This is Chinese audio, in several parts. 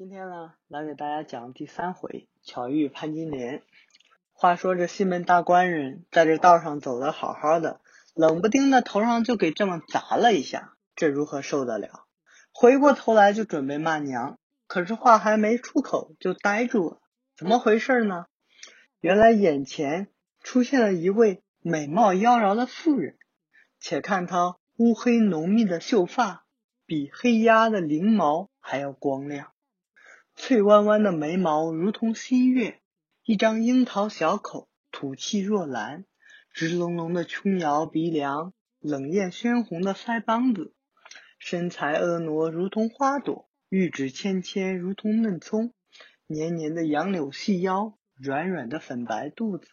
今天呢，来给大家讲第三回巧遇潘金莲。话说这西门大官人在这道上走的好好的，冷不丁的头上就给这么砸了一下，这如何受得了？回过头来就准备骂娘，可是话还没出口就呆住了。怎么回事呢？原来眼前出现了一位美貌妖娆的妇人，且看她乌黑浓密的秀发，比黑鸭的翎毛还要光亮。翠弯弯的眉毛如同新月，一张樱桃小口，吐气若兰；直隆隆的琼瑶鼻梁，冷艳鲜红的腮帮子，身材婀娜如同花朵，玉指纤纤如同嫩葱，黏黏的杨柳细腰，软软的粉白肚子，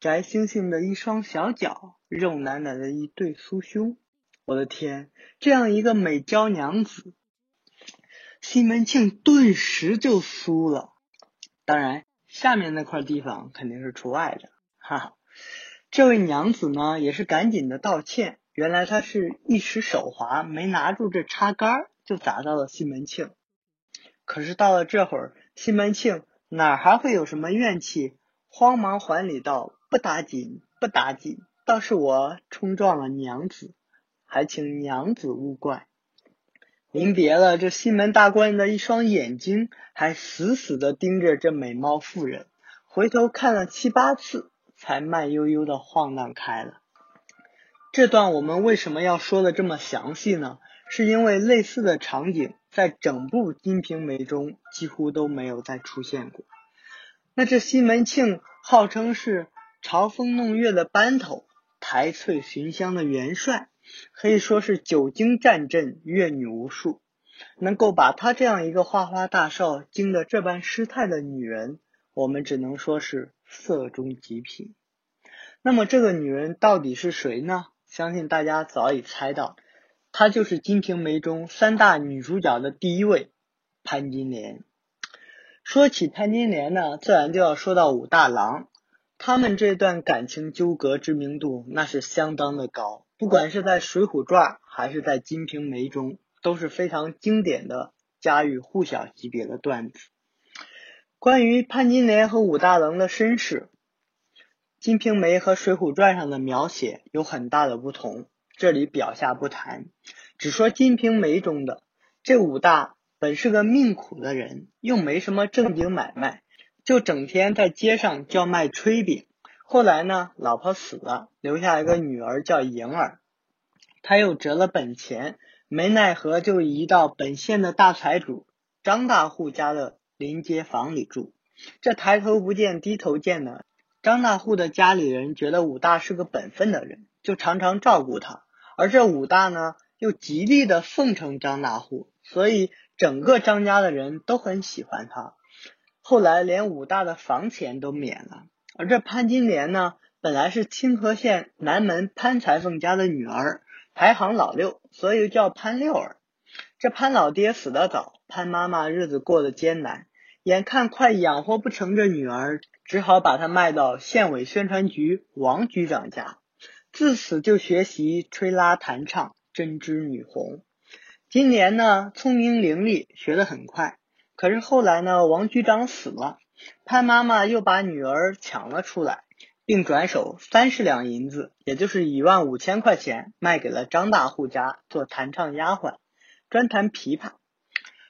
翟星星的一双小脚，肉奶奶的一对酥胸。我的天，这样一个美娇娘子！西门庆顿时就酥了，当然下面那块地方肯定是除外的，哈哈。这位娘子呢，也是赶紧的道歉，原来她是一时手滑，没拿住这插杆，就砸到了西门庆。可是到了这会儿，西门庆哪还会有什么怨气，慌忙还礼道：“不打紧，不打紧，倒是我冲撞了娘子，还请娘子勿怪。”临别了，这西门大官人的一双眼睛还死死的盯着这美貌妇人，回头看了七八次，才慢悠悠的晃荡开了。这段我们为什么要说的这么详细呢？是因为类似的场景在整部《金瓶梅》中几乎都没有再出现过。那这西门庆号称是嘲风弄月的班头，台翠寻香的元帅。可以说是久经战阵，阅女无数，能够把他这样一个花花大少惊得这般失态的女人，我们只能说是色中极品。那么这个女人到底是谁呢？相信大家早已猜到，她就是《金瓶梅》中三大女主角的第一位潘金莲。说起潘金莲呢，自然就要说到武大郎，他们这段感情纠葛知名度那是相当的高。不管是在《水浒传》还是在《金瓶梅》中，都是非常经典的家喻户晓级别的段子。关于潘金莲和武大郎的身世，《金瓶梅》和《水浒传》上的描写有很大的不同，这里表下不谈，只说《金瓶梅》中的这武大本是个命苦的人，又没什么正经买卖，就整天在街上叫卖炊饼。后来呢，老婆死了，留下一个女儿叫莹儿，他又折了本钱，没奈何就移到本县的大财主张大户家的临街房里住。这抬头不见低头见的，张大户的家里人觉得武大是个本分的人，就常常照顾他。而这武大呢，又极力的奉承张大户，所以整个张家的人都很喜欢他。后来连武大的房钱都免了。而这潘金莲呢，本来是清河县南门潘裁缝家的女儿，排行老六，所以叫潘六儿。这潘老爹死得早，潘妈妈日子过得艰难，眼看快养活不成这女儿，只好把她卖到县委宣传局王局长家，自此就学习吹拉弹唱，针织女红。金莲呢，聪明伶俐，学得很快。可是后来呢，王局长死了。潘妈妈又把女儿抢了出来，并转手三十两银子，也就是一万五千块钱，卖给了张大户家做弹唱丫鬟，专弹琵琶。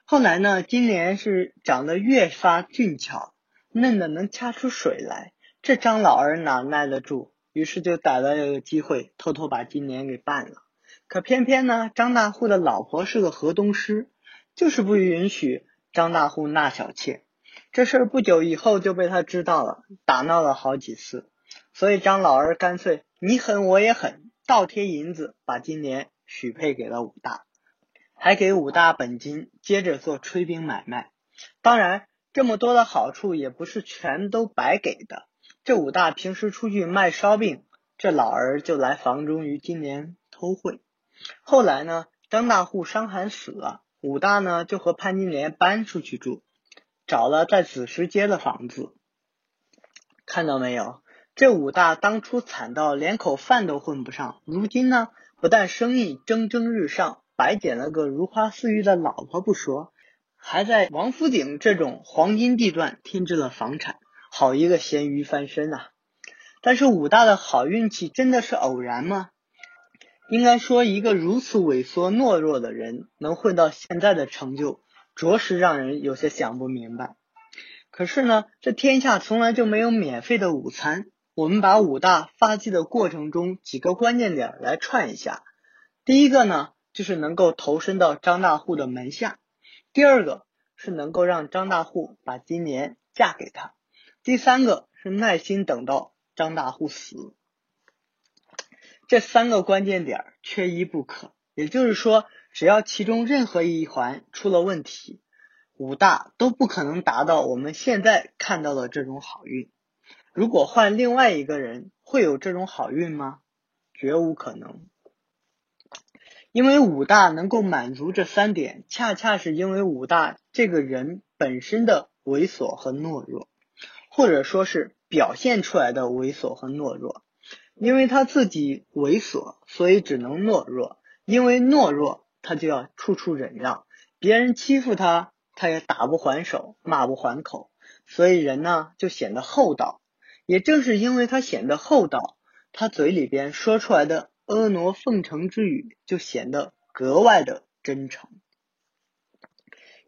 后来呢，金莲是长得越发俊俏，嫩的能掐出水来。这张老儿哪耐得住，于是就逮了这个机会，偷偷把金莲给办了。可偏偏呢，张大户的老婆是个河东狮，就是不允许张大户纳小妾。这事儿不久以后就被他知道了，打闹了好几次，所以张老儿干脆你狠我也狠，倒贴银子把金莲许配给了武大，还给武大本金，接着做炊饼买卖。当然，这么多的好处也不是全都白给的。这武大平时出去卖烧饼，这老儿就来房中与金莲偷会。后来呢，张大户伤寒死了，武大呢就和潘金莲搬出去住。找了在子时街的房子，看到没有？这武大当初惨到连口饭都混不上，如今呢，不但生意蒸蒸日上，白捡了个如花似玉的老婆不说，还在王府井这种黄金地段添置了房产，好一个咸鱼翻身呐！但是武大的好运气真的是偶然吗？应该说，一个如此萎缩懦弱的人能混到现在的成就，着实让人有些想不明白。可是呢，这天下从来就没有免费的午餐。我们把武大发迹的过程中几个关键点来串一下。第一个呢，就是能够投身到张大户的门下；第二个是能够让张大户把金莲嫁给他；第三个是耐心等到张大户死。这三个关键点缺一不可，也就是说，只要其中任何一环出了问题，武大都不可能达到我们现在看到的这种好运。如果换另外一个人，会有这种好运吗？绝无可能。因为武大能够满足这三点，恰恰是因为武大这个人本身的猥琐和懦弱，或者说是表现出来的猥琐和懦弱。因为他自己猥琐，所以只能懦弱；因为懦弱，他就要处处忍让。别人欺负他，他也打不还手，骂不还口，所以人呢就显得厚道。也正是因为他显得厚道，他嘴里边说出来的婀娜奉承之语就显得格外的真诚。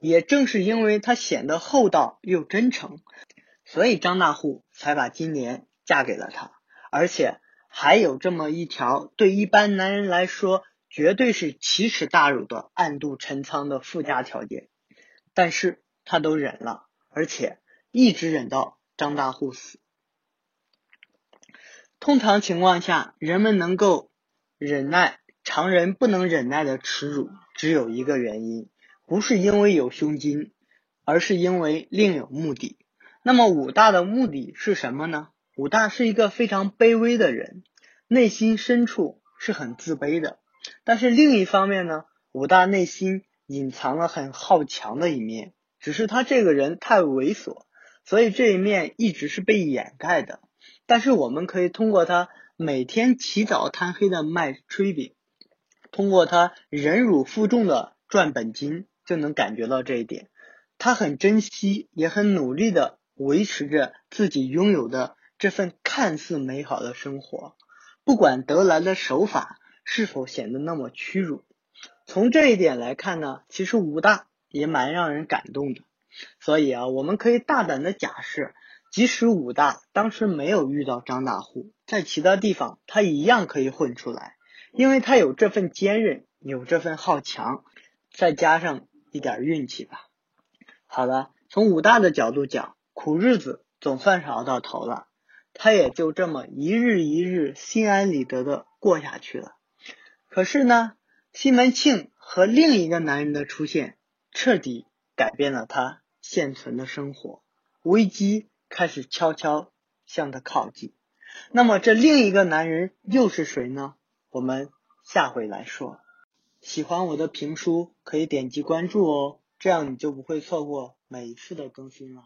也正是因为他显得厚道又真诚，所以张大户才把金莲嫁给了他，而且。还有这么一条对一般男人来说绝对是奇耻大辱的暗度陈仓的附加条件，但是他都忍了，而且一直忍到张大户死。通常情况下，人们能够忍耐常人不能忍耐的耻辱，只有一个原因，不是因为有胸襟，而是因为另有目的。那么武大的目的是什么呢？武大是一个非常卑微的人，内心深处是很自卑的。但是另一方面呢，武大内心隐藏了很好强的一面，只是他这个人太猥琐，所以这一面一直是被掩盖的。但是我们可以通过他每天起早贪黑的卖炊饼，通过他忍辱负重的赚本金，就能感觉到这一点。他很珍惜，也很努力的维持着自己拥有的。这份看似美好的生活，不管得来的手法是否显得那么屈辱，从这一点来看呢，其实武大也蛮让人感动的。所以啊，我们可以大胆的假设，即使武大当时没有遇到张大户，在其他地方他一样可以混出来，因为他有这份坚韧，有这份好强，再加上一点运气吧。好了，从武大的角度讲，苦日子总算是熬到头了。他也就这么一日一日心安理得的过下去了。可是呢，西门庆和另一个男人的出现，彻底改变了他现存的生活，危机开始悄悄向他靠近。那么这另一个男人又是谁呢？我们下回来说。喜欢我的评书可以点击关注哦，这样你就不会错过每一次的更新了。